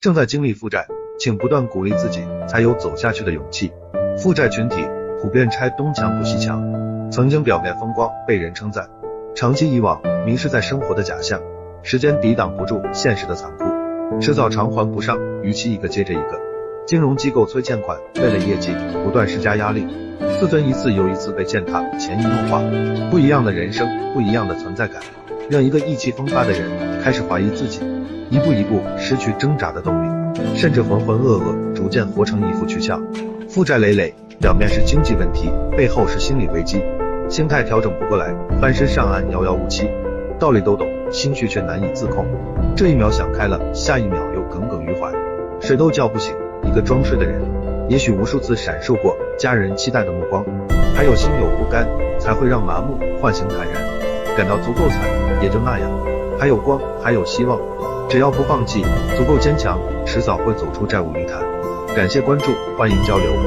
正在经历负债，请不断鼓励自己，才有走下去的勇气。负债群体普遍拆东墙补西墙，曾经表面风光，被人称赞，长期以往，迷失在生活的假象，时间抵挡不住现实的残酷，迟早偿还不上，逾期一个接着一个。金融机构催欠款，为了业绩不断施加压力，自尊一次又一次被践踏，潜移默化。不一样的人生，不一样的存在感，让一个意气风发的人开始怀疑自己，一步一步失去挣扎的动力，甚至浑浑噩噩，逐渐活成一副躯壳。负债累累，表面是经济问题，背后是心理危机，心态调整不过来，翻身上岸遥遥无期。道理都懂，心绪却难以自控。这一秒想开了，下一秒又耿耿于怀，谁都叫不醒一个装睡的人。也许无数次闪烁过家人期待的目光，还有心有不甘，才会让麻木唤醒坦然。感到足够惨，也就那样。还有光，还有希望，只要不放弃，足够坚强，迟早会走出债务泥潭。感谢关注，欢迎交流。